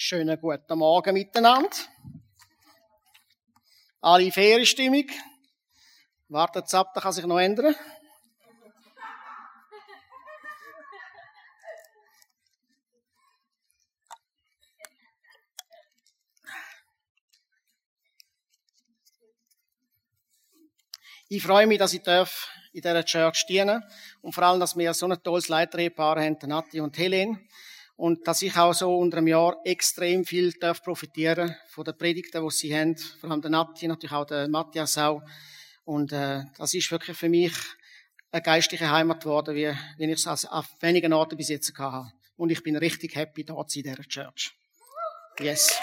Schönen guten Morgen miteinander. Alle Ferienstimmung. Wartet ab, da kann sich noch ändern. Ich freue mich, dass ich darf in dieser Church dienen und vor allem, dass wir so ein tolles Leiterehepaar haben, Nati und Helene und dass ich auch so unter einem Jahr extrem viel darf profitieren von den Predigten, die sie haben, vor allem der Nati, natürlich auch der Matthias auch. Und äh, das ist wirklich für mich eine geistliche Heimat geworden, wie, wie ich es auf wenigen Orten bis jetzt gehabt habe. Und ich bin richtig happy, da zu sein in dieser Church. Yes.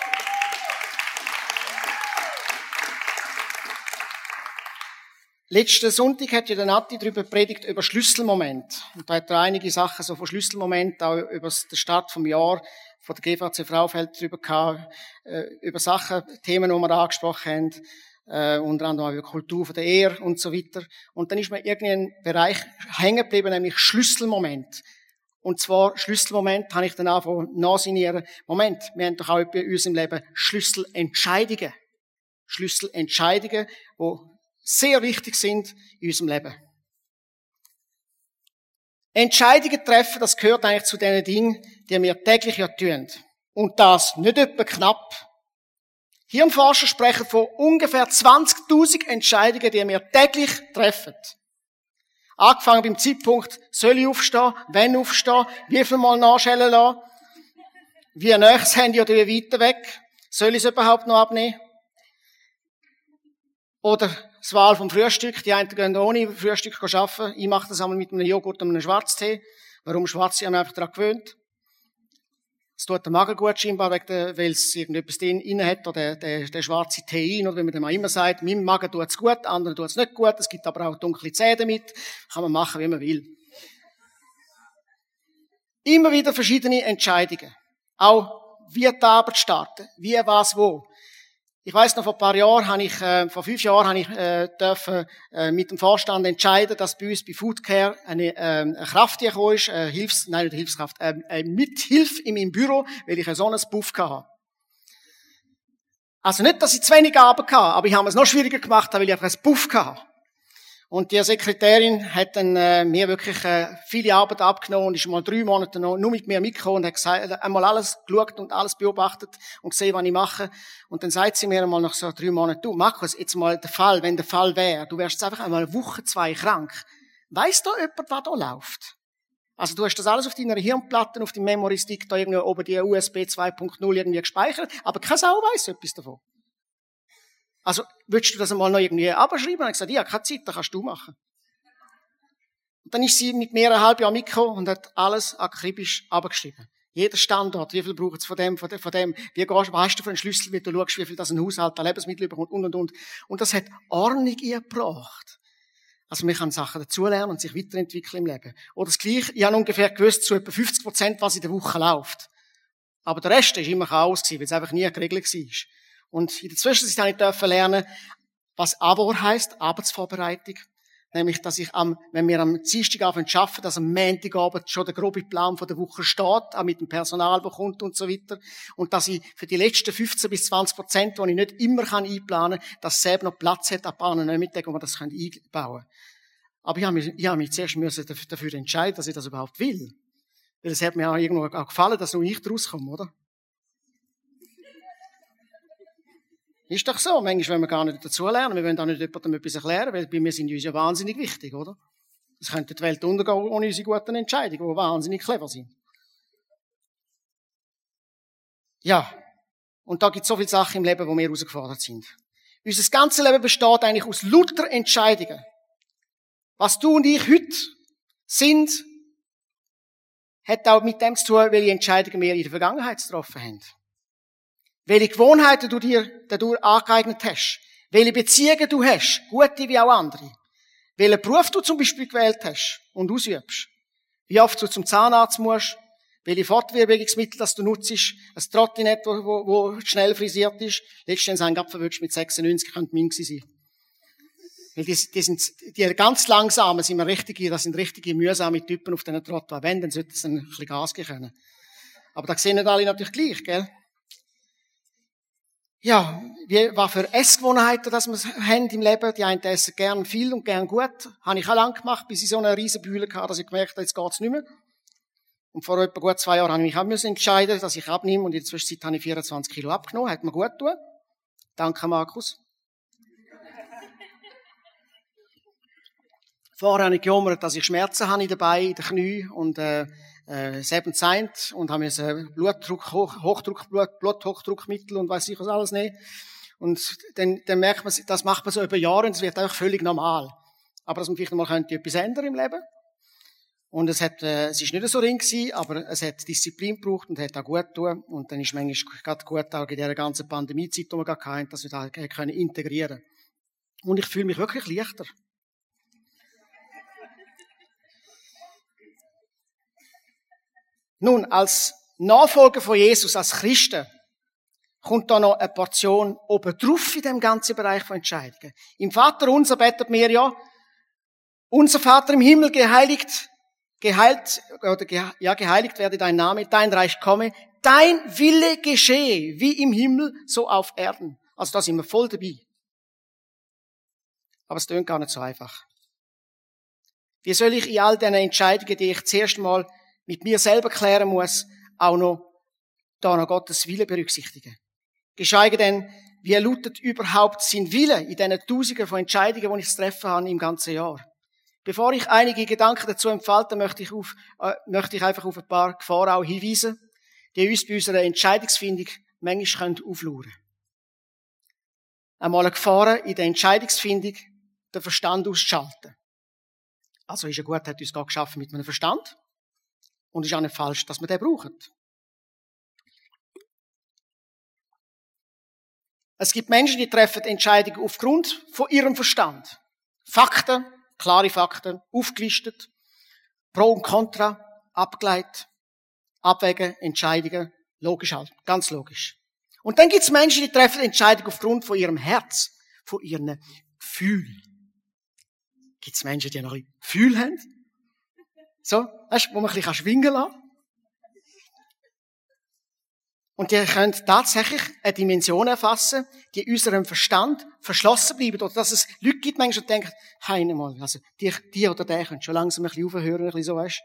Letzten Sonntag hat ja der Nati darüber predigt über Schlüsselmoment. Und da hat er einige Sachen so von Schlüsselmoment, auch über den Start vom Jahr von der GVC Fraufeld darüber gehabt, äh, über Sachen, Themen, die wir angesprochen haben, äh, unter anderem auch über Kultur von der Ehe und so weiter. Und dann ist mir irgendwie ein Bereich hängen geblieben, nämlich Schlüsselmoment. Und zwar Schlüsselmoment habe ich dann angefangen nachsinieren. Moment, wir haben doch auch bei uns im Leben Schlüsselentscheidungen. Schlüsselentscheidungen, wo sehr wichtig sind in unserem Leben. Entscheidungen treffen, das gehört eigentlich zu den Dingen, die wir täglich ja tun. Und das nicht etwa knapp. Hirnforscher sprechen von ungefähr 20.000 Entscheidungen, die wir täglich treffen. Angefangen beim Zeitpunkt, soll ich aufstehen, wenn aufstehen, wie viel Mal nachschellen lassen, wie nah das Handy oder wie weiter weg, soll ich es überhaupt noch abnehmen? Oder das Wahl vom Frühstück. Die einen gehen ohne Frühstück arbeiten. Ich mache das einmal mit einem Joghurt und einem Schwarztee. Warum schwarz? Ich habe einfach daran gewöhnt. Es tut der Magen gut scheinbar, weil es irgendetwas drin hat, oder der, der, der schwarze Tein, oder wie man dem auch immer sagt. Meinem Magen tut es gut, anderen tut es nicht gut. Es gibt aber auch dunkle Zähne damit. Kann man machen, wie man will. Immer wieder verschiedene Entscheidungen. Auch wie die Arbeit starten, wie, was, wo. Ich weiß noch, vor ein paar Jahren habe ich, äh, vor fünf Jahren habe ich äh, dürfen, äh, mit dem Vorstand entscheiden, dass bei uns bei Foodcare eine, äh, eine Kraft gekommen ist, äh, Hilfs, nein, nicht Hilfskraft, äh, äh, Mithilfe in meinem Büro, weil ich so einen Buff hatte. Also nicht, dass ich zu wenig Arbeit hatte, aber ich habe es noch schwieriger gemacht, weil ich einfach einen Buff hatte. Und die Sekretärin hat dann äh, mir wirklich äh, viele Arbeit abgenommen und ist mal drei Monate noch nur mit mir mitgekommen und hat gesagt, äh, einmal alles geschaut und alles beobachtet und gesehen, was ich mache. Und dann sagt sie mir einmal nach so drei Monaten, du Markus, jetzt mal der Fall, wenn der Fall wäre, du wärst jetzt einfach einmal eine Woche, zwei krank. Weiss da jemand, was da läuft? Also du hast das alles auf deiner Hirnplatte, auf deinem Memory-Stick da irgendwie oben die USB 2.0 irgendwie gespeichert, aber kein Sau weiss etwas davon. Also, würdest du das einmal noch irgendwie abschreiben? Und ich gesagt, ja, keine Zeit, das kannst du machen. Und dann ist sie mit mir ein halbes Jahr mitgekommen und hat alles akribisch abgeschrieben. Jeder Standort, wie viel braucht es von dem, von dem, von dem, wie gehst, was hast du für einen Schlüssel, wie du schaust, wie viel das ein Haushalt an Lebensmittel bekommt und, und, und. Und das hat Ordnung gebracht. Also man kann Sachen dazulernen und sich weiterentwickeln im Leben. Oder das Gleiche, ich habe ungefähr gewusst, zu etwa 50 Prozent, was in der Woche läuft. Aber der Rest ist immer Chaos weil es einfach nie geregelt war. Und in der Zwischenzeit habe ich lernen, was aber heißt, Arbeitsvorbereitung. Nämlich, dass ich am, wenn wir am Dienstagabend arbeiten, dass am Montagabend schon der grobe Plan von der Woche steht, auch mit dem Personal, das kommt und so weiter. Und dass ich für die letzten 15 bis 20 Prozent, die ich nicht immer einplanen kann, dass selber noch Platz hat ab einem Nachmittag, wo wir das einbauen können. Aber ich habe mich, ich habe mich zuerst müssen dafür entscheiden, dass ich das überhaupt will. Weil es hat mir auch irgendwo auch gefallen, dass nur ich daraus komme, oder? Ist doch so. Manchmal wollen wir gar nicht dazu lernen. Wir wollen auch nicht jemandem etwas erklären, weil bei mir sind uns ja wahnsinnig wichtig, oder? Es könnte die Welt untergehen ohne unsere guten Entscheidungen, die wahnsinnig clever sind. Ja. Und da gibt es so viele Sachen im Leben, wo wir herausgefordert sind. Unser ganzes Leben besteht eigentlich aus lauter Entscheidungen. Was du und ich heute sind, hat auch mit dem zu tun, welche Entscheidungen wir in der Vergangenheit getroffen haben welche Gewohnheiten du dir dadurch angeeignet hast, welche Beziehungen du hast, gute wie auch andere, welchen Beruf du zum Beispiel gewählt hast und ausübst, wie oft du zum Zahnarzt musst, welche Fortbewegungsmittel das du nutzt, ein Trottinett, wo, wo, wo schnell frisiert ist. Letztens wir verwünscht mit 96, könnte mein sein. Weil die, die sind, die ganz langsamen sind wir richtige, das sind richtige mühsame Typen auf diesen Trottoir. Wenn, dann sollte es ein bisschen Gas geben können. Aber da sehen nicht alle natürlich gleich, gell? Ja, wie, was für Essgewohnheiten dass wir haben im Leben. Die einen essen gern viel und gern gut. Habe ich auch lang gemacht, bis ich so eine riesen Bühne hatte, dass ich gemerkt habe, jetzt geht's nicht mehr. Und vor etwa gut zwei Jahren habe ich mich entscheiden, dass ich abnehme und in der Zwischenzeit habe ich 24 Kilo abgenommen. Hat mir gut getan. Danke, Markus. Vorher habe ich gejammert, dass ich Schmerzen habe dabei in den Knie und äh, äh, Seven Seint und haben mir Blutdruck, Hoch, Hochdruck, Blut, Bluthochdruckmittel und weiß ich was alles nehmen. Und dann, dann merkt man, das macht man so über Jahre und es wird einfach völlig normal. Aber dass man vielleicht mal könnte etwas ändern im Leben. Und es hat, äh, es ist nicht so ring gewesen, aber es hat Disziplin gebraucht und hat auch gut getan. Und dann ist manchmal gerade gut auch in dieser ganzen Pandemiezeit, die wir gerade hatten, dass wir da können integrieren Und ich fühle mich wirklich leichter. Nun, als Nachfolger von Jesus, als Christen, kommt da noch eine Portion obendrauf in dem ganzen Bereich von Entscheidungen. Im Vater unser betet mir ja, unser Vater im Himmel geheiligt, geheilt, oder ja, geheiligt werde dein Name, dein Reich komme, dein Wille geschehe, wie im Himmel, so auf Erden. Also da sind wir voll dabei. Aber es klingt gar nicht so einfach. Wie soll ich in all diesen Entscheidungen, die ich zuerst mal mit mir selber klären muss, auch noch da noch Gottes Wille berücksichtigen. Geschweige denn, wie lautet überhaupt sein Wille in diesen Tausenden von Entscheidungen, die ich zu treffen habe im ganzen Jahr? Bevor ich einige Gedanken dazu entfalte, möchte ich, auf, äh, möchte ich einfach auf ein paar Gefahren auch hinweisen, die uns bei unserer Entscheidungsfindung manchmal auflauern können. Einmal eine Gefahr in der Entscheidungsfindung, den Verstand auszuschalten. Also ist ja gut, hat uns Gott geschaffen mit einem Verstand. Und es ist auch nicht falsch, dass wir den brauchen. Es gibt Menschen, die treffen Entscheidungen aufgrund von ihrem Verstand. Fakten, klare Fakten, aufgelistet, Pro und Contra, abgeleitet, abwägen, Entscheidungen, logisch halt, ganz logisch. Und dann gibt es Menschen, die treffen Entscheidungen aufgrund von ihrem Herz, von ihren Gefühlen. Gibt es Menschen, die noch ein Gefühl haben? So, weißt, wo man ein bisschen schwingen kann. Und die können tatsächlich eine Dimension erfassen, die unserem Verstand verschlossen bleibt. Oder dass es Leute gibt, manchmal, denken, heine mal, also, die, die oder der können schon langsam ein bisschen aufhören, ein bisschen so, weißt,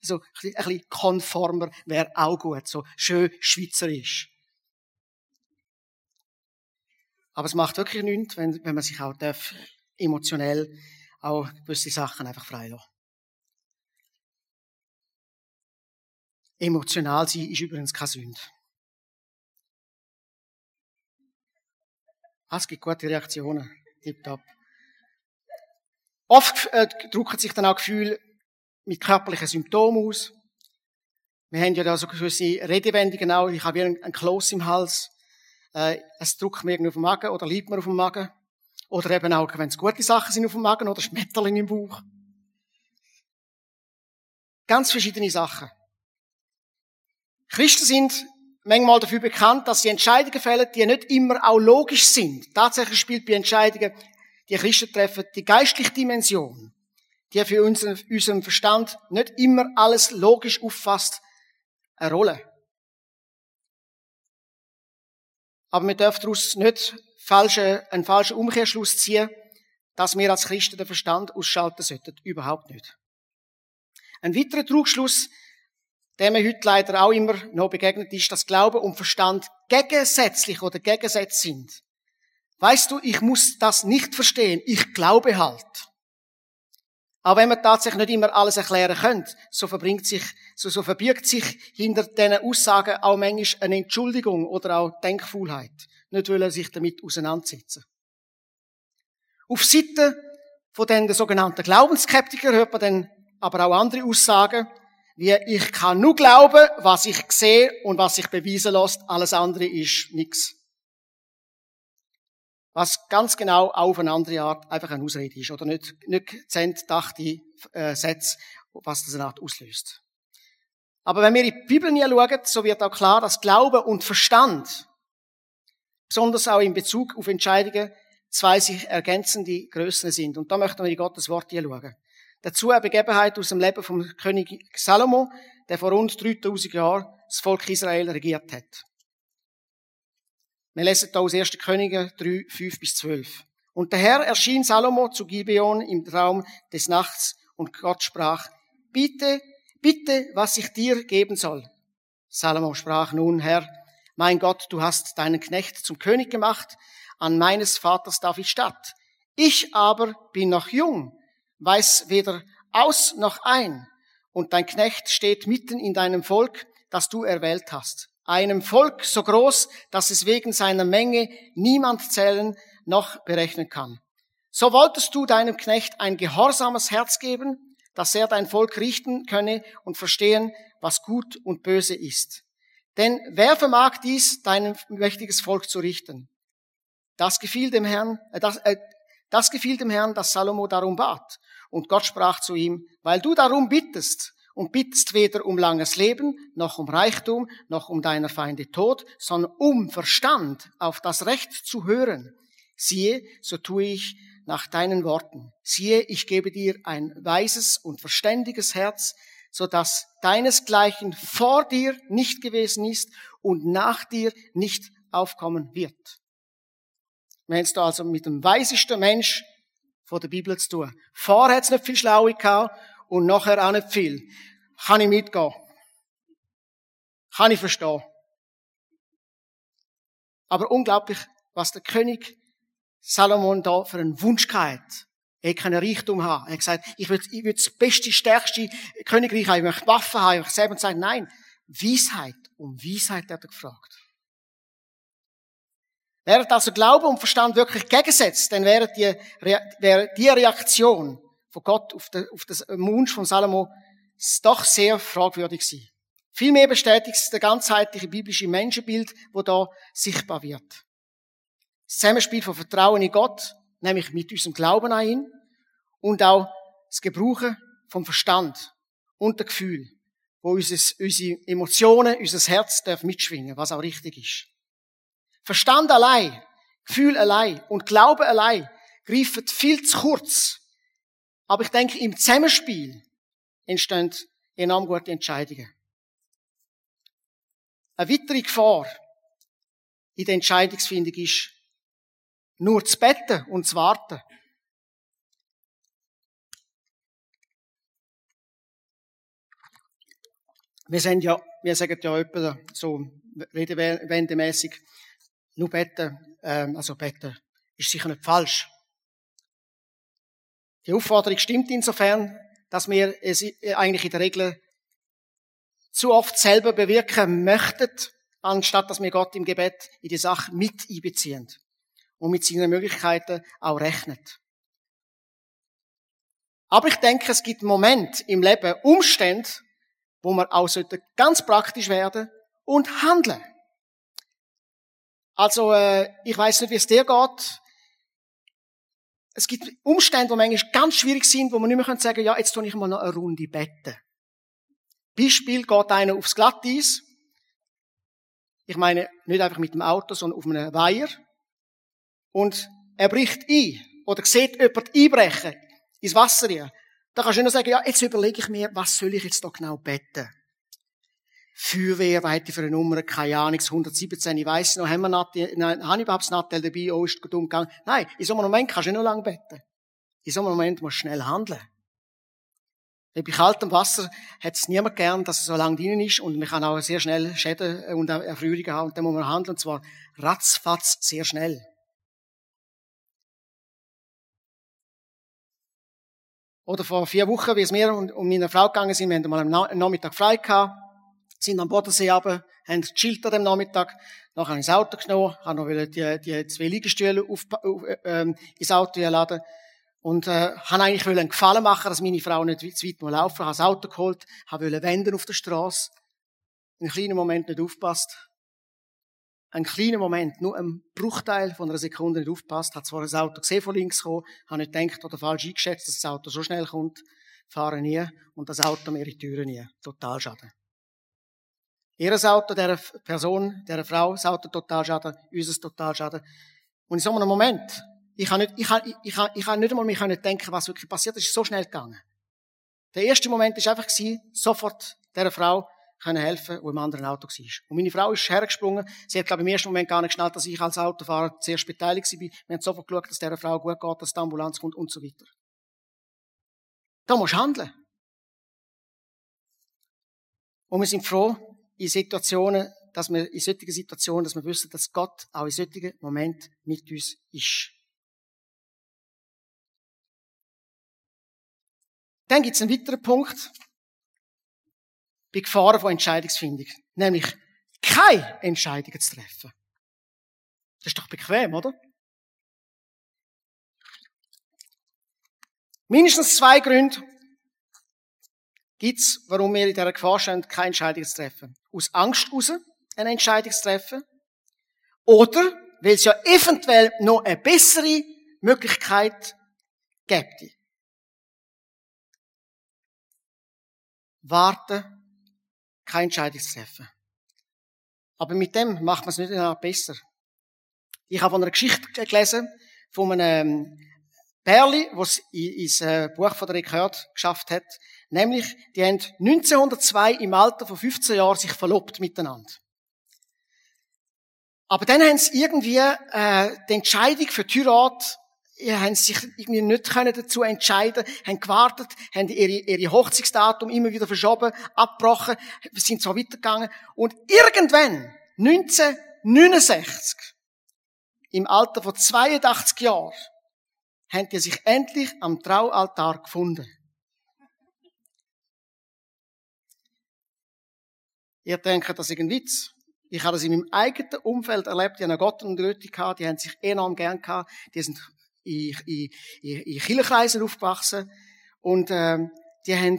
so, ein bisschen, ein bisschen konformer wäre auch gut, so schön schweizerisch. Aber es macht wirklich nichts, wenn, wenn man sich auch darf, emotionell auch gewisse Sachen einfach freilassen. Emotional sein ist übrigens keine Sünde. Ah, es gibt gute Reaktionen. Tipptopp. Oft äh, drücken sich dann auch Gefühle mit körperlichen Symptomen aus. Wir haben ja da so gewisse Redewendungen auch. Ich habe wie ein, ein Kloß im Hals. Äh, es drückt mir irgendwie auf den Magen oder liegt mir auf dem Magen. Oder eben auch, wenn es gute Sachen sind auf dem Magen oder Schmetterling im Bauch. Ganz verschiedene Sachen. Christen sind manchmal dafür bekannt, dass sie Entscheidungen fällen, die nicht immer auch logisch sind. Tatsächlich spielt bei Entscheidungen, die Christen treffen, die geistliche Dimension, die für unseren, unseren Verstand nicht immer alles logisch auffasst, eine Rolle. Aber wir dürfen daraus nicht falsche, einen falschen Umkehrschluss ziehen, dass wir als Christen den Verstand ausschalten sollten. Überhaupt nicht. Ein weiterer Trugschluss der mir heute leider auch immer noch begegnet ist, dass Glaube und Verstand gegensätzlich oder gegensätzt sind. Weißt du, ich muss das nicht verstehen. Ich glaube halt. Aber wenn man tatsächlich nicht immer alles erklären könnte, so verbringt sich, so, so verbirgt sich hinter diesen Aussagen auch manchmal eine Entschuldigung oder auch Denkfaulheit. Nicht wollen sich damit auseinandersetzen. Auf Seite von den sogenannten Glaubensskeptikern hört man dann aber auch andere Aussagen, wie ich kann nur glauben, was ich sehe und was sich beweisen lässt. Alles andere ist nichts. Was ganz genau auf eine andere Art einfach eine Ausrede ist oder nicht, nicht zentdachte äh, Sätze, was das eine Art auslöst. Aber wenn wir in die Bibel schauen, so wird auch klar, dass Glaube und Verstand, besonders auch in Bezug auf Entscheidungen, zwei sich ergänzende Größen sind. Und da möchten wir in Gottes Wort hier schauen. Dazu eine Begebenheit aus dem Leben vom König Salomo, der vor rund 3000 Jahren das Volk Israel regiert hat. Wir lesen da aus 1. Könige 3, 5 bis 12. Und der Herr erschien Salomo zu Gibeon im Traum des Nachts und Gott sprach, bitte, bitte, was ich dir geben soll. Salomo sprach nun, Herr, mein Gott, du hast deinen Knecht zum König gemacht an meines Vaters David Stadt. Ich aber bin noch jung, weiß weder aus noch ein, und dein Knecht steht mitten in deinem Volk, das du erwählt hast. Einem Volk so groß, dass es wegen seiner Menge niemand zählen noch berechnen kann. So wolltest du deinem Knecht ein gehorsames Herz geben, dass er dein Volk richten könne und verstehen, was gut und böse ist. Denn wer vermag dies, dein mächtiges Volk zu richten? Das gefiel dem Herrn, äh, das, äh, das gefiel dem Herrn, dass Salomo darum bat. Und Gott sprach zu ihm, weil du darum bittest und bittest weder um langes Leben, noch um Reichtum, noch um deiner Feinde Tod, sondern um Verstand auf das Recht zu hören. Siehe, so tue ich nach deinen Worten. Siehe, ich gebe dir ein weises und verständiges Herz, so dass deinesgleichen vor dir nicht gewesen ist und nach dir nicht aufkommen wird. Wir haben es da also mit dem weisesten Mensch von der Bibel zu tun. Vorher hat es nicht viel Schlaue gehabt und nachher auch nicht viel. Kann ich mitgehen. Kann ich verstehen. Aber unglaublich, was der König Salomon da für einen Wunsch gehabt. Er kann Reichtum haben. Er hat gesagt, ich will, ich will das beste, stärkste Königreich haben. Ich möchte Waffen haben. Ich selber sagen, nein. Weisheit. Um Weisheit hat er gefragt. Wäre also Glaube und Verstand wirklich gegensetzt, dann wäre die, wäre die Reaktion von Gott auf, den, auf das Wunsch von Salomo doch sehr fragwürdig gewesen. Vielmehr bestätigt es das ganzheitliche biblische Menschenbild, wo da sichtbar wird. Das Zusammenspiel von Vertrauen in Gott, nämlich mit unserem Glauben an ihn, und auch das Gebrauchen vom Verstand und dem Gefühl, wo unsere, unsere Emotionen, unser Herz darf mitschwingen, was auch richtig ist. Verstand allein, Gefühl allein und Glaube allein greifen viel zu kurz. Aber ich denke, im Zusammenspiel entstehen enorm gute Entscheidungen. Eine weitere Gefahr in der Entscheidungsfindung ist, nur zu betten und zu warten. Wir sind ja, wir sagen ja etwa so redewendemässig, nur beten, ähm, also beten, ist sicher nicht falsch. Die Aufforderung stimmt insofern, dass wir es eigentlich in der Regel zu oft selber bewirken möchten, anstatt dass wir Gott im Gebet in die Sache mit einbeziehen und mit seinen Möglichkeiten auch rechnet. Aber ich denke, es gibt Momente im Leben, Umstände, wo man auch ganz praktisch werden und handeln. Also, äh, ich weiß nicht, wie es dir geht. Es gibt Umstände, die manchmal ganz schwierig sind, wo man nicht mehr sagen kann, ja, jetzt tue ich mal noch eine Runde betten. Beispiel geht einer aufs Glatteis. Ich meine, nicht einfach mit dem Auto, sondern auf einem Weiher. Und er bricht ein. Oder sieht jemand einbrechen ins Wasser rein. Da kannst du nur sagen, ja, jetzt überlege ich mir, was soll ich jetzt da genau betten? Feuerwehr, weite für eine Nummer, keine Ahnung, 117, ich weiss noch, haben wir Nattel, überhaupt Nattel dabei, oh, ist gut umgegangen. Nein, in so einem Moment kannst du nicht noch lange beten. In so einem Moment musst du schnell handeln. Bei kaltem Wasser hat es niemand gern, dass es so lange drinnen ist und man kann auch sehr schnell Schäden und Erfrierungen haben und dann muss man handeln, und zwar ratzfatz sehr schnell. Oder vor vier Wochen, wie es mir und, und meiner Frau gegangen sind, wir haben mal am Nachmittag frei gehabt, sind am Bodensee runter, haben gechillt an dem Nachmittag, nachher habe ich das Auto genommen, habe noch die, die zwei Liegestühle auf, äh, ähm, ins Auto laden und äh, habe eigentlich einen Gefallen machen, dass meine Frau nicht zu weit laufen habe das Auto geholt, habe wenden auf der Straße, in einem kleinen Moment nicht aufpasst. Ein kleiner Moment, nur ein Bruchteil von einer Sekunde nicht aufpasst, hat zwar das Auto gesehen von links kommen, habe nicht gedacht oder falsch eingeschätzt, dass das Auto so schnell kommt, fahre nie und das Auto mir in die Türen nie. Total schade. Ihres Auto, der Person, der Frau, das Auto total schade, unseres total schade. Und in so einem Moment, ich kann nicht, ich kann, ich kann, ich kann nicht einmal mich denken, was wirklich passiert ist. Ist so schnell gegangen. Der erste Moment ist einfach sofort der Frau können helfen, der im anderen Auto war. Und meine Frau ist hergesprungen. Sie hat, glaube ich, im ersten Moment gar nicht geschnallt, dass ich als Autofahrer zuerst beteiligt war. Wir haben sofort geschaut, dass der Frau gut geht, dass die Ambulanz kommt und so weiter. Da musst du handeln. Und wir sind froh, in Situationen, dass wir, in solchen Situationen, dass wir wissen, dass Gott auch in solchen Momenten mit uns ist. Dann gibt es einen weiteren Punkt bei Gefahren von Entscheidungsfindung. Nämlich keine Entscheidungen zu treffen. Das ist doch bequem, oder? Mindestens zwei Gründe gibt's, warum wir in dieser Gefahr stehen, keine Entscheidung zu treffen. Aus Angst heraus eine Entscheidung zu treffen. Oder, weil es ja eventuell noch eine bessere Möglichkeit gibt. Warten, keine Entscheidung zu treffen. Aber mit dem macht man es nicht besser. Ich habe von einer Geschichte gelesen, von einem Perli, was ins äh, Buch von der Rekord geschafft hat. Nämlich, die haben 1902 im Alter von 15 Jahren sich verlobt miteinander. Aber dann haben sie irgendwie äh, die Entscheidung für die Heirat, ja, haben sich irgendwie nicht können dazu entscheiden, haben gewartet, haben ihre, ihre Hochzeitsdatum immer wieder verschoben, abgebrochen, sind so weitergegangen. Und irgendwann, 1969, im Alter von 82 Jahren, haben die sich endlich am Traualtar gefunden. Ihr denkt, das ist ein Witz. Ich habe das in meinem eigenen Umfeld erlebt. Die haben Gott und Leute gehabt, die haben sich enorm gern gehabt. Die sind in, in, in, in Kirchenkreisen aufgewachsen. Und ähm, die haben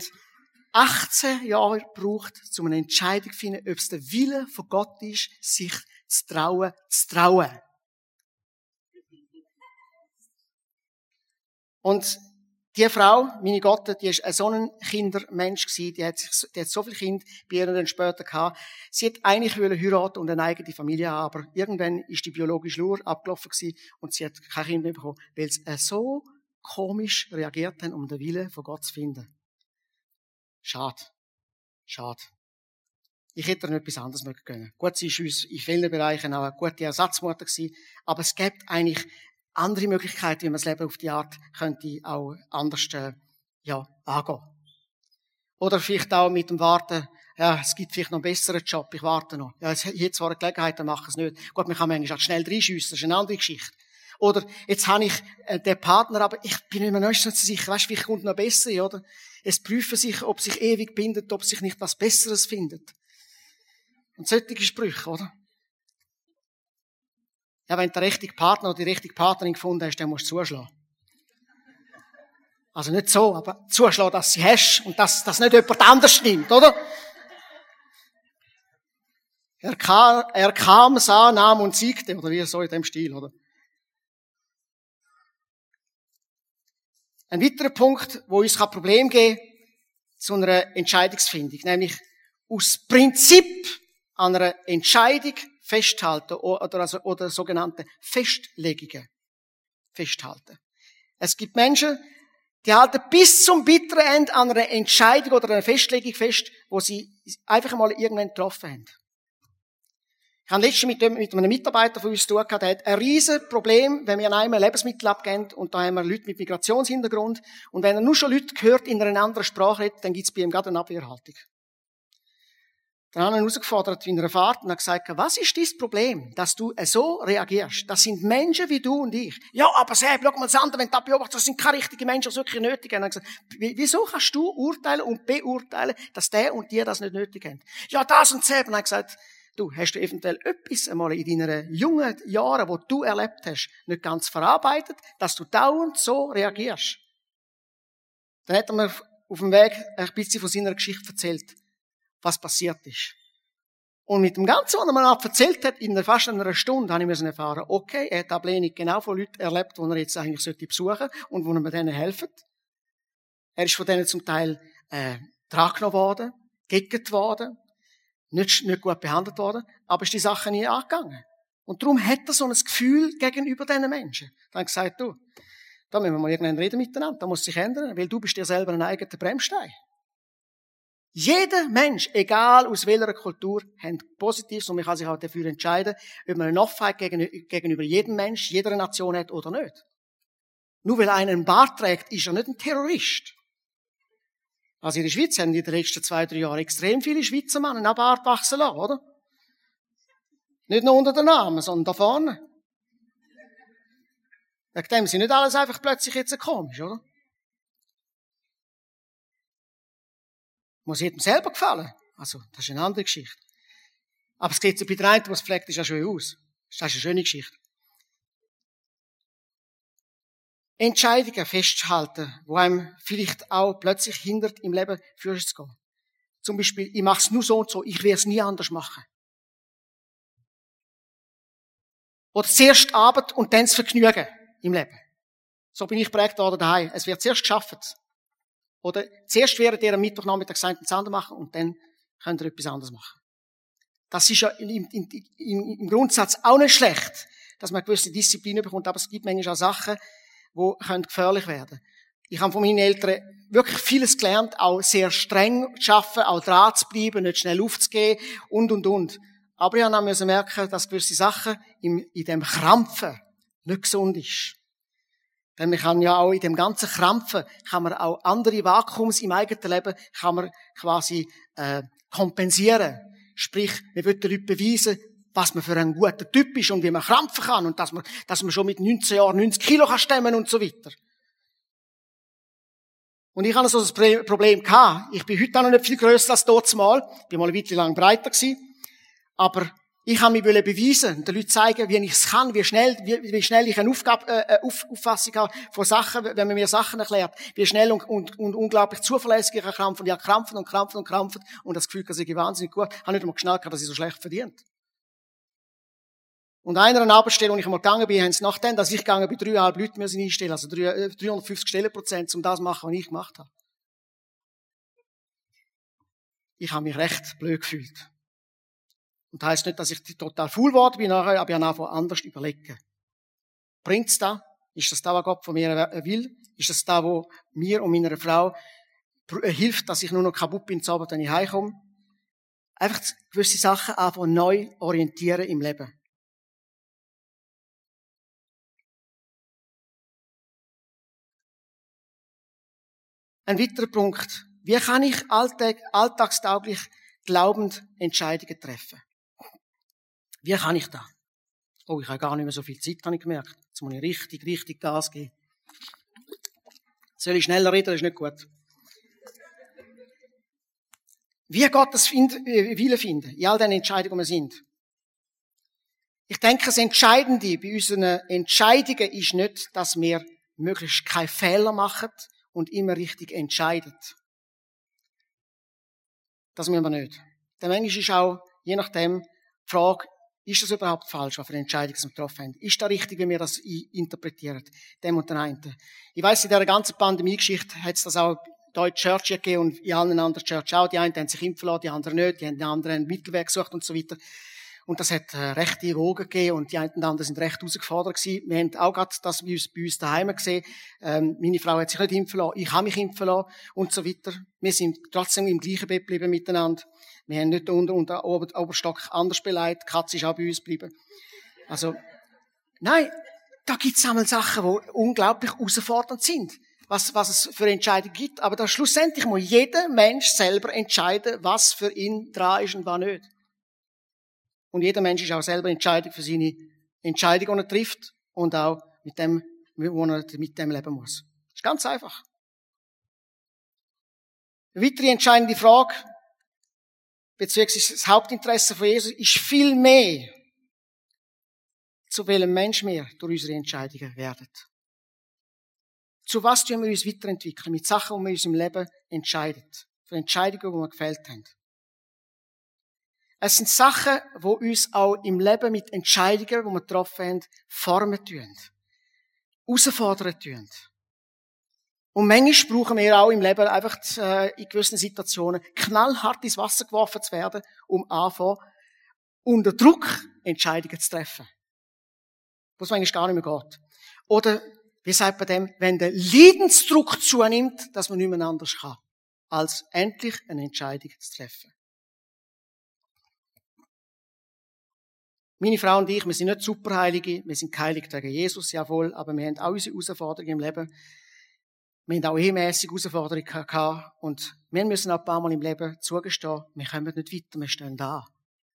18 Jahre gebraucht, um eine Entscheidung zu finden, ob es der Wille von Gott ist, sich zu trauen, zu trauen. Und die Frau, meine Gott, die ist so ein Kindermensch gewesen, die hat, sich, die hat so viele Kinder bei ihr dann später gehabt. Sie hat eigentlich wollen heiraten und eine eigene Familie haben, aber irgendwann ist die biologische Lur abgelaufen gewesen und sie hat kein Kind mehr bekommen, weil sie so komisch reagiert haben, um den Willen von Gott zu finden. Schade. Schade. Ich hätte ihr etwas anderes mögen können. Gut, sie ist uns in vielen Bereichen auch eine gute Ersatzmutter gewesen, aber es gibt eigentlich andere Möglichkeiten, wie man das Leben auf die Art könnte auch anders äh, ja, angehen. Oder vielleicht auch mit dem Warten, ja, es gibt vielleicht noch einen besseren Job, ich warte noch. Ja, jetzt, zwar eine Gelegenheit, dann mache ich es nicht. Gut, man kann manchmal auch schnell reinschiessen, das ist eine andere Geschichte. Oder jetzt habe ich äh, den Partner, aber ich bin noch nicht so sicher, weißt du, wie kommt noch besser, oder? Es prüfen sich, ob sich ewig bindet, ob sich nicht was Besseres findet. Und solche Sprüche, oder? Ja, wenn du den richtigen Partner oder die richtige Partnerin gefunden hast, dann musst du zuschlagen. Also nicht so, aber zuschlagen, dass sie hast und dass das nicht jemand anders nimmt, oder? Er kam, er kam, sah, nahm und siegte, oder wie so in dem Stil, oder? Ein weiterer Punkt, wo uns ein Problem geben zu einer Entscheidungsfindung, nämlich aus Prinzip an einer Entscheidung festhalten oder, also, oder sogenannte Festlegungen festhalten. Es gibt Menschen, die halten bis zum bitteren Ende an einer Entscheidung oder einer Festlegung fest, wo sie einfach mal irgendwann getroffen haben. Ich habe letztens mit, mit einem Mitarbeiter von uns zu tun gehabt, der hat ein riesen Problem, wenn wir einem Lebensmittel abgeben und da haben wir Leute mit Migrationshintergrund und wenn er nur schon Leute hört in einer anderen Sprache redet, dann gibt es bei ihm gerade eine Abwehrhaltung. Dann haben wir ihn herausgefordert in einer Fahrt und hat gesagt, was ist dein Problem, dass du so reagierst? Das sind Menschen wie du und ich. Ja, aber Sepp, schau mal das andere, wenn du das beobachtest, das sind keine richtigen Menschen, die wirklich nötig haben. Gesagt, wieso kannst du urteilen und beurteilen, dass der und die das nicht nötig haben? Ja, das und Sepp. Und er hat gesagt, du, hast du eventuell etwas einmal in deinen jungen Jahren, wo du erlebt hast, nicht ganz verarbeitet, dass du dauernd so reagierst? Dann hat er mir auf dem Weg ein bisschen von seiner Geschichte erzählt was passiert ist. Und mit dem Ganzen, was er mir erzählt hat, in fast einer Stunde, habe ich erfahren, okay, er hat Ablehnung genau von Leuten erlebt, die er jetzt eigentlich sollte besuchen und wo er mir denen helfen. Er ist von denen zum Teil äh, drangenommen worden, gegget worden, nicht, nicht gut behandelt worden, aber ist die Sache nie angegangen. Und darum hat er so ein Gefühl gegenüber diesen Menschen. Dann gesagt, du, da müssen wir mal irgendwann reden miteinander, da muss sich ändern, weil du bist dir selber ein eigener Bremstein. Jeder Mensch, egal aus welcher Kultur, hat Positives und man kann sich auch dafür entscheiden, ob man eine Offenheit gegenüber jedem Mensch, jeder Nation hat oder nicht. Nur weil einer einen Bart trägt, ist er nicht ein Terrorist. Also in der Schweiz haben in den letzten zwei, drei Jahren extrem viele Schweizer Männer einen Bart wachsen lassen, oder? Nicht nur unter den Namen, sondern da vorne. Wegen dem sind nicht alles einfach plötzlich jetzt komisch, oder? Muss jedem selber gefallen. Also, das ist eine andere Geschichte. Aber es geht so bei der einen, was pflegt, ist ja schön aus. Das ist eine schöne Geschichte. Entscheidungen festzuhalten, wo einem vielleicht auch plötzlich hindert, im Leben für zu gehen. Zum Beispiel, ich mache es nur so und so, ich werde es nie anders machen. Oder zuerst Arbeit und dann das Vergnügen im Leben. So bin ich prägt worden daheim. Es wird zuerst geschafft. Oder zuerst werdet ihr am Mittwochnachmittag sein Zander machen und dann könnt ihr etwas anderes machen. Das ist ja im, im, im, Grundsatz auch nicht schlecht, dass man gewisse Disziplin bekommt, aber es gibt manchmal auch Sachen, die gefährlich werden Ich habe von meinen Eltern wirklich vieles gelernt, auch sehr streng zu arbeiten, auch dran zu bleiben, nicht schnell aufzugehen und, und, und. Aber ich musste merken, dass gewisse Sachen in, in dem Krampfen nicht gesund ist. Denn man kann ja auch in dem ganzen Krampfen, kann man auch andere Vakuums im eigenen Leben, kann man quasi äh, kompensieren. Sprich, man will den Leuten beweisen, was man für ein guter Typ ist und wie man krampfen kann und dass man, dass man schon mit 19 Jahren 90 Kilo kann stemmen und so weiter. Und ich hatte so ein Problem gehabt. Ich bin heute auch noch nicht viel grösser als dort mal. Ich bin mal ein bisschen lang breiter gewesen. Aber ich kann mich beweisen, den Leuten zeigen, wie ich es kann, wie schnell, wie, wie schnell ich eine Aufgabe, äh, äh, Auf, Auffassung habe von Sachen, wenn man mir Sachen erklärt, wie schnell und, und, und unglaublich zuverlässig ich krampfen. Ja, krampfen und krampfen und krampfen und das Gefühl, dass ich wahnsinnig gut, habe nicht einmal geschnallt, dass ich so schlecht verdient. Und einer an Arbeitsstelle, wo ich einmal gegangen bin, haben sie nachdem, dass ich gegangen bin, dreieinhalb Leute müssen einstellen, also 350 äh, Stellenprozent, um das zu machen, was ich gemacht habe. Ich habe mich recht blöd gefühlt. Und das heisst nicht, dass ich total faul geworden bin nachher, aber ich habe einfach anders überlegen. Bringt's da? Ist das da, was Gott von mir will? Ist das da, wo mir und meiner Frau äh, hilft, dass ich nur noch kaputt bin, zu wenn ich heimkomme? Einfach gewisse Sachen einfach neu orientieren im Leben. Ein weiterer Punkt. Wie kann ich alltag, alltagstauglich glaubend Entscheidungen treffen? Wie kann ich das? Oh, ich habe gar nicht mehr so viel Zeit, habe ich gemerkt. Jetzt muss ich richtig, richtig Gas geben. Soll ich schneller reden? Das ist nicht gut. Wie Gott das äh, Wille finden, in all den Entscheidungen, die wir sind. Ich denke, das Entscheidende bei unseren Entscheidungen ist nicht, dass wir möglichst keine Fehler machen und immer richtig entscheiden. Das müssen wir nicht. Der Mensch ist auch, je nachdem, die Frage, ist das überhaupt falsch, was für eine Entscheidung wir getroffen haben? Ist das richtig, wie wir das interpretieren? Dem und den einen. Ich weiss, in dieser ganzen Pandemie-Geschichte hat es das auch in Church gegeben und in allen anderen Church auch. Die einen haben sich impfen lassen, die anderen nicht, die anderen haben Mittelweg gesucht und so weiter. Und das hat äh, rechte Wogen gegeben und die einen und anderen sind recht herausgefordert gewesen. Wir haben auch gerade das bei uns, bei uns daheim gesehen. Ähm, meine Frau hat sich nicht impfen lassen, ich habe mich impfen lassen und so weiter. Wir sind trotzdem im gleichen Bett geblieben miteinander. Wir haben nicht unter, unter Ober, Oberstock anders beleidigt. Die Katze ist auch bei uns geblieben. Also, nein, da gibt es einmal Sachen, die unglaublich herausfordernd sind. Was, was es für Entscheidungen gibt. Aber da schlussendlich muss jeder Mensch selber entscheiden, was für ihn dran ist und was nicht. Und jeder Mensch ist auch selber entscheidend für seine Entscheidung, die er trifft und auch mit dem, wo er mit dem leben muss. Das ist ganz einfach. Eine weitere entscheidende Frage, beziehungsweise das Hauptinteresse von Jesus, ist viel mehr, zu welchem Mensch wir durch unsere Entscheidungen werden. Zu was tun wir uns weiterentwickeln? Mit Sachen, die wir uns im Leben entscheiden. Für Entscheidungen, die wir gefällt haben. Es sind Sachen, die uns auch im Leben mit Entscheidungen, die wir getroffen haben, formen tun. Herausfordern tun. Und manchmal brauchen wir auch im Leben einfach äh, in gewissen Situationen knallhart ins Wasser geworfen zu werden, um anfangen, unter Druck Entscheidungen zu treffen. Was eigentlich gar nicht mehr geht. Oder, wie sagt man dem, wenn der Leidensdruck zunimmt, dass man nicht mehr anders kann. als endlich eine Entscheidung zu treffen. Meine Frau und ich, wir sind nicht Superheilige, wir sind geheiligt wegen Jesus, jawohl, aber wir haben auch unsere Herausforderungen im Leben. Wir haben auch ehemässige Herausforderungen gehabt und wir müssen auch ein paar Mal im Leben zugestehen, wir kommen nicht weiter, wir stehen da.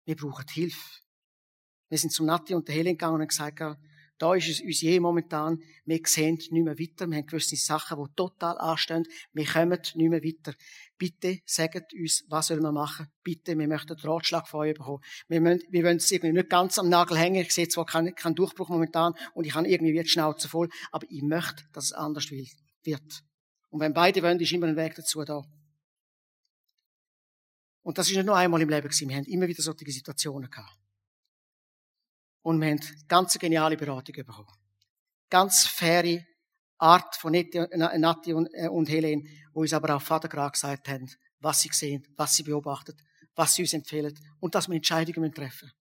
Wir brauchen Hilfe. Wir sind zum Nati und der Helen gegangen und haben gesagt, da ist es uns je momentan, wir sehen nicht mehr weiter, wir haben gewisse Sachen, die total anstehen, wir kommen nicht mehr weiter. Bitte sagt uns, was sollen wir machen? Bitte, wir möchten einen Ratschlag von euch bekommen. Wir, müssen, wir wollen es irgendwie nicht ganz am Nagel hängen, ich sehe zwar keinen, keinen Durchbruch momentan und ich habe irgendwie die Schnauze voll, aber ich möchte, dass es anders wird. Und wenn beide wollen, ist immer ein Weg dazu da. Und das ist nicht nur einmal im Leben gewesen, wir haben immer wieder solche Situationen gehabt. Und wir haben ganz geniale Beratung bekommen. Ganz faire Art von Nati und, äh, Helen, wo uns aber auch Vater gerade gesagt haben, was sie sehen, was sie beobachten, was sie uns empfehlen und dass wir Entscheidungen treffen müssen.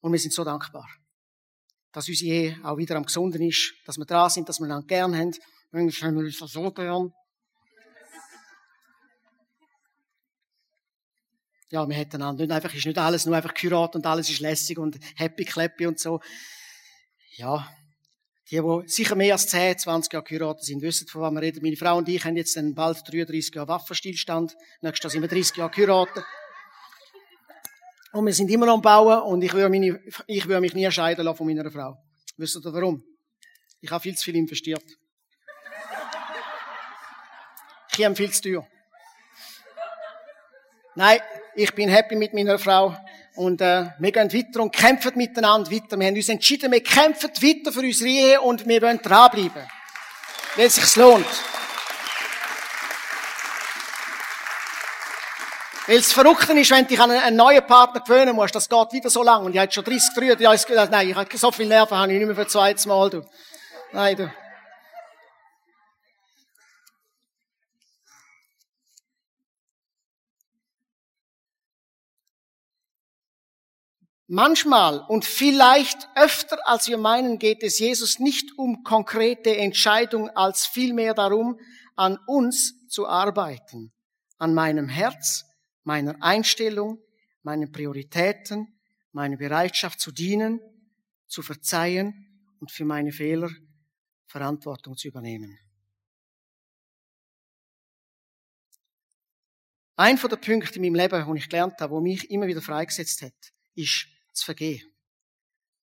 Und wir sind so dankbar, dass unsere Ehe auch wieder am Gesunden ist, dass wir dran sind, dass wir einander gern haben. Manchmal haben wir uns so gern. Ja, wir hätten einander nicht einfach, ist nicht alles nur einfach Kurat und alles ist lässig und happy, clappy und so. Ja. Die, die sicher mehr als 10, 20 Jahre geheiratet sind, wissen, von was wir reden. Meine Frau und ich haben jetzt dann bald 33 Jahre Waffenstillstand. Nächstes Jahr sind wir 30 Jahre geheiratet. Und wir sind immer noch am Bauen und ich würde, meine, ich würde mich nie scheiden lassen von meiner Frau. Wisst ihr warum? Ich habe viel zu viel investiert. Ich habe viel zu teuer. Nein, ich bin happy mit meiner Frau. Und äh, wir gehen weiter und kämpfen miteinander weiter. Wir haben uns entschieden, wir kämpfen weiter für unsere Ehe und wir wollen dranbleiben. Weil es sich lohnt. Weil es verrückt ist, wenn du dich an einen neuen Partner gewöhnen musst, das geht wieder so lang. Und ich habe schon 30, 30 Jahre nein, ich habe so viel Nerven, habe ich nicht mehr für zweites Mal. Du. Nein, du. Manchmal und vielleicht öfter als wir meinen, geht es Jesus nicht um konkrete Entscheidungen, als vielmehr darum, an uns zu arbeiten, an meinem Herz, meiner Einstellung, meinen Prioritäten, meiner Bereitschaft zu dienen, zu verzeihen und für meine Fehler Verantwortung zu übernehmen. Ein von den Punkten in meinem Leben, wo ich gelernt habe, wo mich immer wieder freigesetzt hat, ist zu vergeben.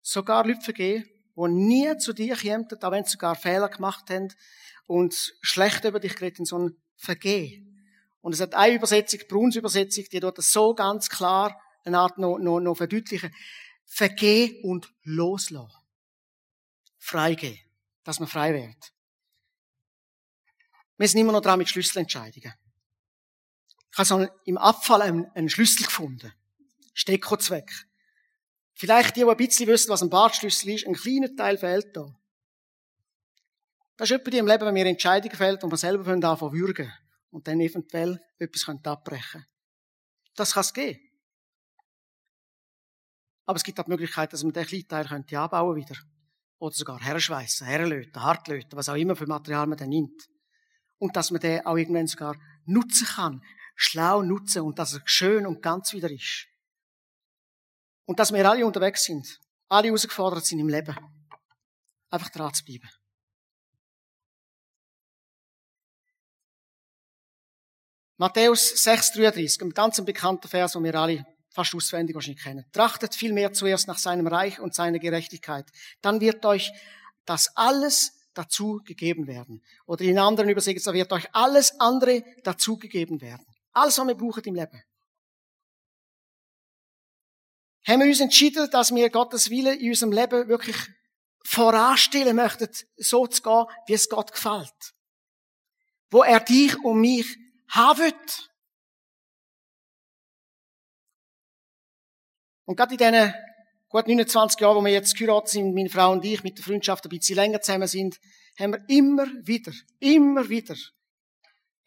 Sogar Leute vergeben, die nie zu dir kommen, auch wenn sie sogar Fehler gemacht haben und schlecht über dich geredet haben, sondern vergehen. Und es hat eine Übersetzung, die Bruns Übersetzung, die dort so ganz klar eine Art noch, noch, noch verdeutlichen. Vergehen und loslassen. Freigehen. Dass man frei wird. Wir sind immer noch dran mit Schlüsselentscheidungen. Ich habe so im Abfall einen, einen Schlüssel gefunden. Steckozweck. Vielleicht die, die ein bisschen wissen, was ein Bartschlüssel ist, ein kleiner Teil fehlt da. Das ist etwa die im Leben, wenn mir Entscheidungen fällt und wir selber anfangen würgen und dann eventuell etwas abbrechen können. Das kann es geben. Aber es gibt auch die Möglichkeit, dass man den kleinen Teil könnte anbauen wieder. Oder sogar herschweissen, herlöten, hartlöten, was auch immer für Material man dann nimmt. Und dass man den auch irgendwann sogar nutzen kann. Schlau nutzen und dass er schön und ganz wieder ist. Und dass wir alle unterwegs sind, alle herausgefordert sind im Leben. Einfach dran zu bleiben. Matthäus 6,33, ein ganz bekannter Vers, den wir alle fast auswendig wahrscheinlich kennen. Trachtet vielmehr zuerst nach seinem Reich und seiner Gerechtigkeit. Dann wird euch das alles dazu gegeben werden. Oder in anderen Übersetzungen wird euch alles andere dazu gegeben werden. Alles, was wir brauchen im Leben haben wir uns entschieden, dass wir Gottes Wille in unserem Leben wirklich voranstellen möchten, so zu gehen, wie es Gott gefällt. Wo er dich und mich haben will. Und gerade in diesen gut 29 Jahren, wo wir jetzt geheiratet sind, meine Frau und ich, mit der Freundschaft ein bisschen länger zusammen sind, haben wir immer wieder, immer wieder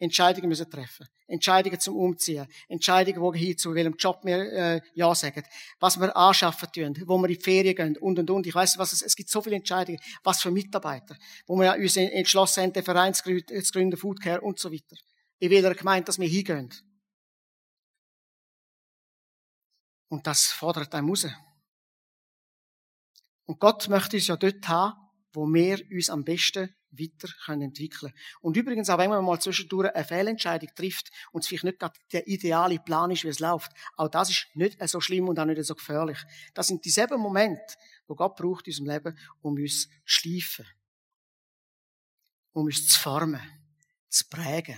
Entscheidungen müssen treffen. Entscheidungen zum Umziehen. Entscheidungen, wo hin, zu welchem Job wir äh, Ja sagen. Was wir anschaffen tun, wo wir in die Ferien gehen und und und. Ich weiß was es, es gibt so viele Entscheidungen. Was für Mitarbeiter, wo wir uns entschlossen haben, den Verein zu gründen, Foodcare und so weiter. In welcher Gemeinde, dass wir hingehen. Und das fordert einem raus. Und Gott möchte uns ja dort haben, wo wir uns am besten weiter können entwickeln Und übrigens, auch wenn man mal zwischendurch eine Fehlentscheidung trifft und es vielleicht nicht gerade der ideale Plan ist, wie es läuft, auch das ist nicht so schlimm und auch nicht so gefährlich. Das sind dieselben Momente, wo Gott braucht in unserem Leben, um uns zu schleifen. Um uns zu formen, zu prägen.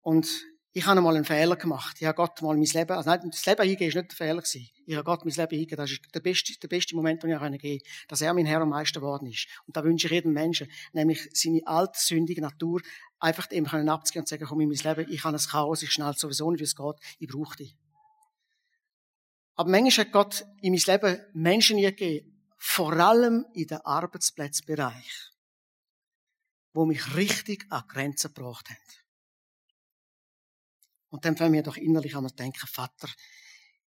Und ich habe einmal einen Fehler gemacht. Ich habe Gott mal mein Leben, also nein, das Leben hingehen war nicht der Fehler. Ich habe Gott mein Leben hingehen. Das ist der beste, der beste Moment, den ich gehen konnte. Dass er mein Herr am meisten geworden ist. Und da wünsche ich jedem Menschen, nämlich seine alte, sündige Natur, einfach eben können abzugehen und sagen, komm in mein Leben, ich habe ein Chaos, ich schnell sowieso nicht, wie es geht, ich brauche dich. Aber manchmal hat Gott in mein Leben Menschen gegeben, vor allem in den Arbeitsplatzbereich, wo mich richtig an Grenzen gebracht haben. Und dann fangen wir doch innerlich an zu denken, Vater,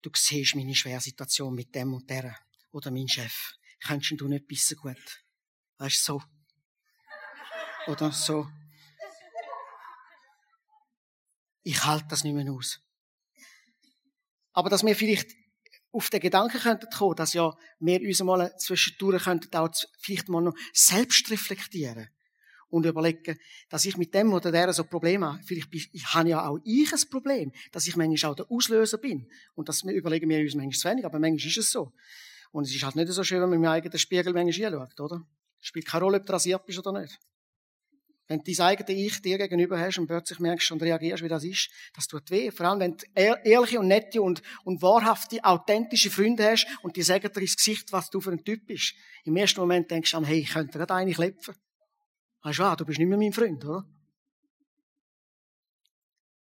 du siehst meine schwere Situation mit dem und der. Oder mein Chef. Könntest du nicht besser gut? Weißt du, so. Oder so. Ich halte das nicht mehr aus. Aber dass wir vielleicht auf den Gedanken könnten kommen, dass ja wir uns mal zwischendurch könnten auch vielleicht mal noch selbst reflektieren und überlegen, dass ich mit dem oder der so Probleme habe. Vielleicht bin, ich, habe ja auch ich ein Problem, dass ich manchmal auch der Auslöser bin. Und das überlegen wir uns manchmal zu wenig, aber manchmal ist es so. Und es ist halt nicht so schön, wenn man im eigenen Spiegel manchmal hinschaut, oder? Es spielt keine Rolle, ob du rasiert bist oder nicht. Wenn du dein eigenes Ich dir gegenüber hast und plötzlich merkst und reagierst, wie das ist, das tut weh. Vor allem, wenn du ehrliche und nette und, und wahrhafte, authentische Freunde hast und die sagen dir ins Gesicht, was du für ein Typ bist. Im ersten Moment denkst du an, hey, ich könnte gerade eine klepfen. Weißt du, du bist nicht mehr mein Freund, oder?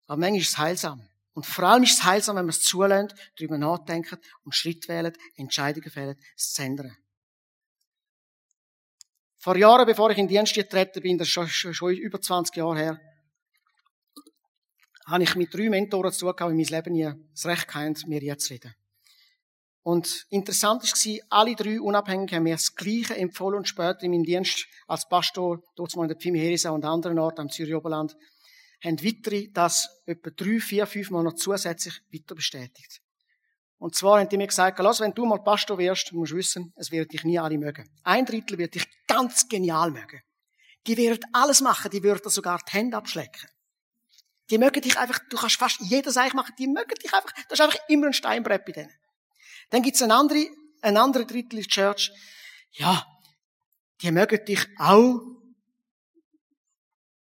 Aber manchmal ist es heilsam. Und vor allem ist es heilsam, wenn man es zulässt, darüber nachdenkt und Schritt wählt, Entscheidungen fällt, es zu ändern. Vor Jahren, bevor ich in den Dienst getreten bin, das ist schon, über 20 Jahre her, habe ich mit drei Mentoren zu tun in meinem Leben nie das Recht gehabt, mir jetzt zu reden. Und interessant war, alle drei unabhängig haben mir das Gleiche empfohlen und später in meinem Dienst als Pastor, dort mal in der Pfimi und anderen Orten am Zürich Oberland, haben weitere das etwa drei, vier, fünf Mal noch zusätzlich weiter bestätigt. Und zwar haben die mir gesagt, lass, wenn du mal Pastor wirst, musst du wissen, es wird dich nie alle mögen. Ein Drittel wird dich ganz genial mögen. Die werden alles machen, die würden sogar die Hände abschlecken. Die mögen dich einfach, du kannst fast jedes Eich machen, die mögen dich einfach, das ist einfach immer ein Steinbrett bei denen. Dann gibt's eine andere, ein anderer Drittel der Church. Ja, die mögen dich auch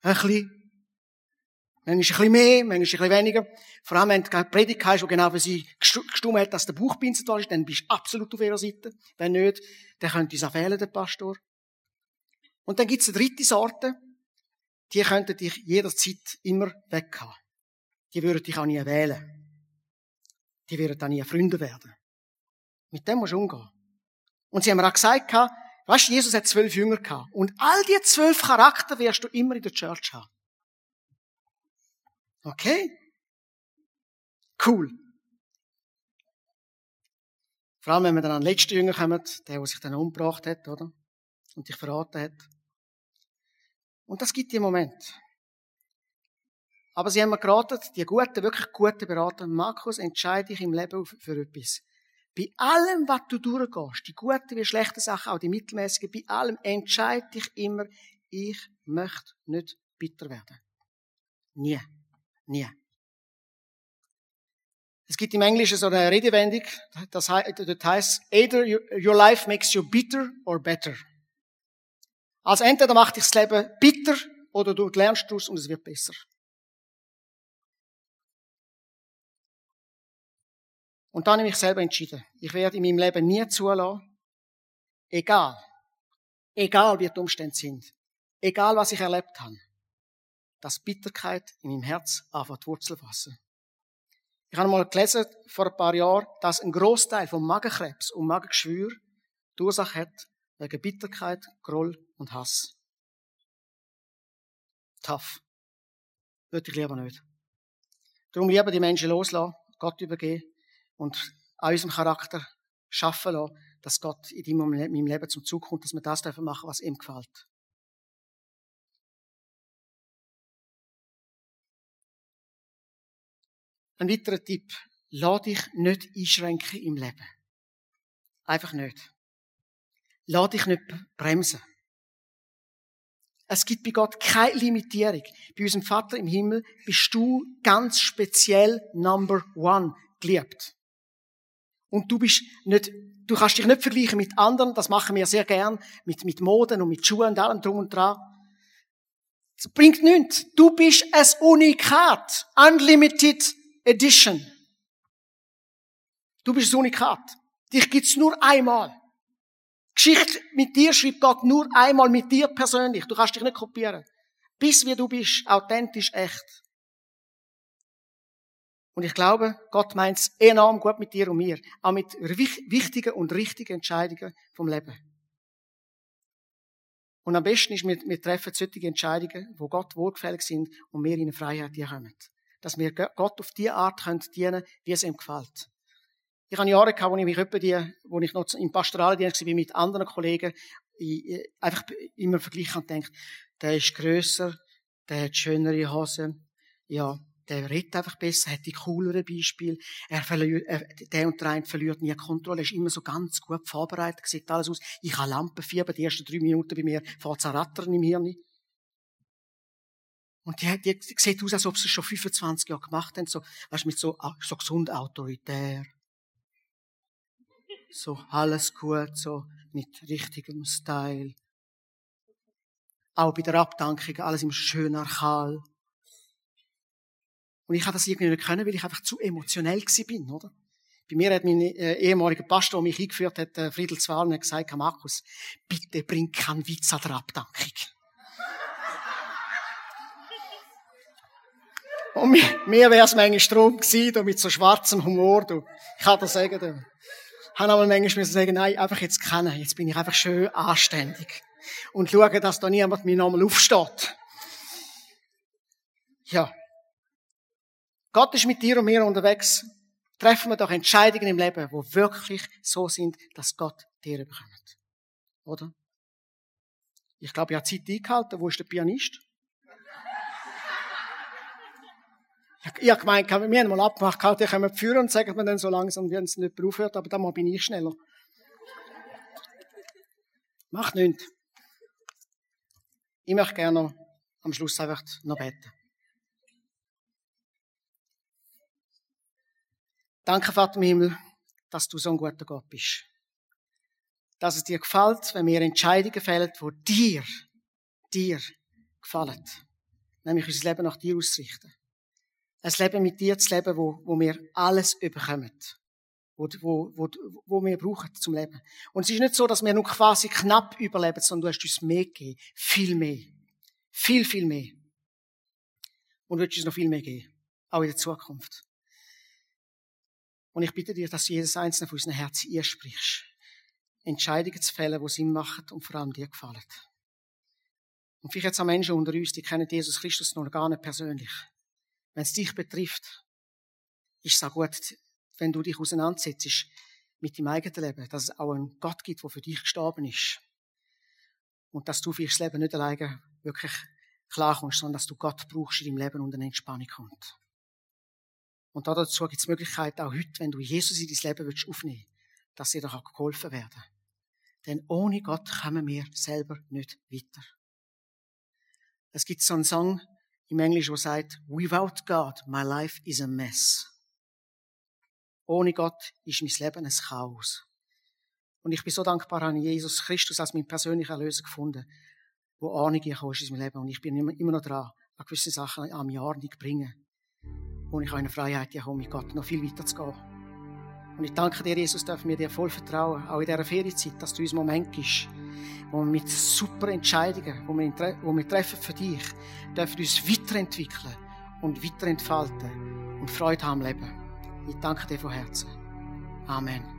ein bisschen, manchmal ein bisschen mehr, manchmal ein bisschen weniger. Vor allem, wenn du eine Predigt hast, die genau für sie gestummt hat, dass der Buchpinsel da ist, dann bist du absolut auf ihrer Seite. Wenn nicht, dann könnte uns auch fehlen, der Pastor. Und dann gibt's eine dritte Sorte, die könnten dich jederzeit immer weghaben. Die würden dich auch nie wählen. Die würden auch nie Freunde werden. Mit dem musst du umgehen. Und sie haben mir auch gesagt, weißt du, Jesus hat zwölf Jünger gehabt. Und all die zwölf Charakter wirst du immer in der Church haben. Okay? Cool. Vor allem, wenn wir dann an den letzten Jünger kommen, der, der sich dann umgebracht hat, oder? Und dich verraten hat. Und das gibt dir Moment. Aber sie haben mir geraten, die guten, wirklich guten Berater, Markus, entscheide dich im Leben für etwas. Bei allem, was du durchgehst, die guten wie schlechten Sachen, auch die mittelmäßigen, bei allem entscheide dich immer, ich möchte nicht bitter werden. Nie. Nie. Es gibt im Englischen so eine Redewendung, das, heißt, either your life makes you bitter or better. Also entweder macht dich das Leben bitter oder du lernst daraus und es wird besser. Und dann habe ich mich selber entschieden. Ich werde in meinem Leben nie zulassen, egal, egal wie die Umstände sind, egal was ich erlebt habe, dass Bitterkeit in meinem Herz anfängt Wurzel fassen. Ich habe mal gelesen, vor ein paar Jahren, dass ein Großteil von Magenkrebs und Magengeschwür die Ursache hat wegen Bitterkeit, Groll und Hass. Tough. würde ich lieber nicht. Darum lieber die Menschen loslassen, Gott übergeben und an unserem Charakter schaffen lassen, dass Gott in deinem, meinem Leben zum Zug kommt, dass wir das dürfen machen, was ihm gefällt. Ein weiterer Tipp. Lass dich nicht einschränken im Leben. Einfach nicht. Lass dich nicht bremsen. Es gibt bei Gott keine Limitierung. Bei unserem Vater im Himmel bist du ganz speziell Number One geliebt. Und du bist nicht, du kannst dich nicht vergleichen mit anderen, das machen wir sehr gern, mit, mit Moden und mit Schuhen und allem drum und dran. Das bringt nichts. Du bist ein Unikat. Unlimited Edition. Du bist ein Unikat. Dich gibt's nur einmal. Geschichte mit dir schreibt Gott nur einmal mit dir persönlich. Du kannst dich nicht kopieren. Bis wie du bist, authentisch, echt. Und ich glaube, Gott meint es enorm gut mit dir und mir. Auch mit wichtigen und richtigen Entscheidungen vom Leben. Und am besten ist, wir, wir treffen solche Entscheidungen, wo Gott wohlgefällig sind und wir in Freiheit kommen. Dass wir Gott auf die Art können dienen wie es ihm gefällt. Ich habe Jahre gehabt, wo ich mich etwa die, wo ich noch im Pastoraldienst war mit anderen Kollegen, ich einfach immer vergleichen und denke, der ist grösser, der hat schönere Hosen, ja, der redet einfach besser, hat die cooleren Beispiele, er verliert, er, der und der eine verliert nie Kontrolle, er ist immer so ganz gut vorbereitet, sieht alles aus. Ich habe Lampenfieber, die ersten drei Minuten bei mir fährt rattern im Hirn. Und die, die, sieht aus, als ob sie schon 25 Jahre gemacht haben, so, weißt, mit so, so gesund autoritär so alles gut, so mit richtigem Style. Auch bei der Abdankung, alles im schönen Archal. Und ich habe das irgendwie nicht können, weil ich einfach zu emotionell bin, oder? Bei mir hat mein äh, ehemaliger Pastor, der mich eingeführt hat, äh, Friedel Zwalen, gesagt, Markus, bitte bring keinen Witz an der Abdankung. Und mir, mir wäre es manchmal Strom gewesen, da mit so schwarzem Humor, du. Ich kann das sagen, du habe aber manchmal müssen sagen, nein, einfach jetzt kennen. Jetzt bin ich einfach schön anständig. Und schaue, dass da niemand mir nochmal aufsteht. Ja. Gott ist mit dir und mir unterwegs. Treffen wir doch Entscheidungen im Leben, wo wirklich so sind, dass Gott dir bekommt. Oder? Ich glaube, ich habe Zeit eingehalten. Wo ist der Pianist? Ich habe gemeint, wir haben mal abgemacht, die können führen und sagen wir dann so langsam, wenn es nicht aufhört, aber dann bin ich schneller. Macht nichts. Ich möchte gerne am Schluss einfach noch beten. Danke, Vater im Himmel, dass du so ein guter Gott bist. Dass es dir gefällt, wenn wir Entscheidungen fällen, die dir, dir gefallen. Nämlich unser Leben nach dir ausrichten ein Leben mit dir zu leben, wo, wo wir alles überkommen. Wo, wo, wo, wo wir brauchen zum Leben. Und es ist nicht so, dass wir nur quasi knapp überleben, sondern du hast uns mehr gegeben. Viel mehr. Viel, viel mehr. Und du willst uns noch viel mehr geben. Auch in der Zukunft. Und ich bitte dir, dass du jedes einzelne von unseren Herzen einsprichst. Entscheidungen zu fällen, die Sinn machen und vor allem dir gefallen. Und vielleicht jetzt auch Menschen unter uns, die kennen Jesus Christus noch gar nicht persönlich. Wenn es dich betrifft, ist es auch gut, wenn du dich auseinandersetzt mit deinem eigenen Leben, dass es auch einen Gott gibt, der für dich gestorben ist. Und dass du für das Leben nicht alleine wirklich klarkommst, sondern dass du Gott brauchst in deinem Leben und eine Entspannung kommt. Und dazu gibt es Möglichkeit, auch heute, wenn du Jesus in dein Leben willst, aufnehmen willst, dass dir da geholfen werden Denn ohne Gott kommen wir selber nicht weiter. Es gibt so einen Song, im Englisch, wo sagt, without God, my life is a mess. Ohne Gott ist mein Leben ein Chaos. Und ich bin so dankbar an Jesus Christus als mein persönlicher Erlöser gefunden, wo Ahnung gekommen ist in meinem Leben. Und ich bin immer noch dran, an gewisse Sachen am Jahr nicht bringen, wo ich eine Freiheit habe, mit Gott noch viel weiter zu gehen. Und ich danke dir, Jesus, dürfen wir dir voll vertrauen, auch in dieser Ferienzeit, dass du uns Moment gibst, wo wir mit super Entscheidungen, wo wir, wo wir treffen für dich, dürfen uns weiterentwickeln und weiterentfalten und Freude haben im Leben. Ich danke dir von Herzen. Amen.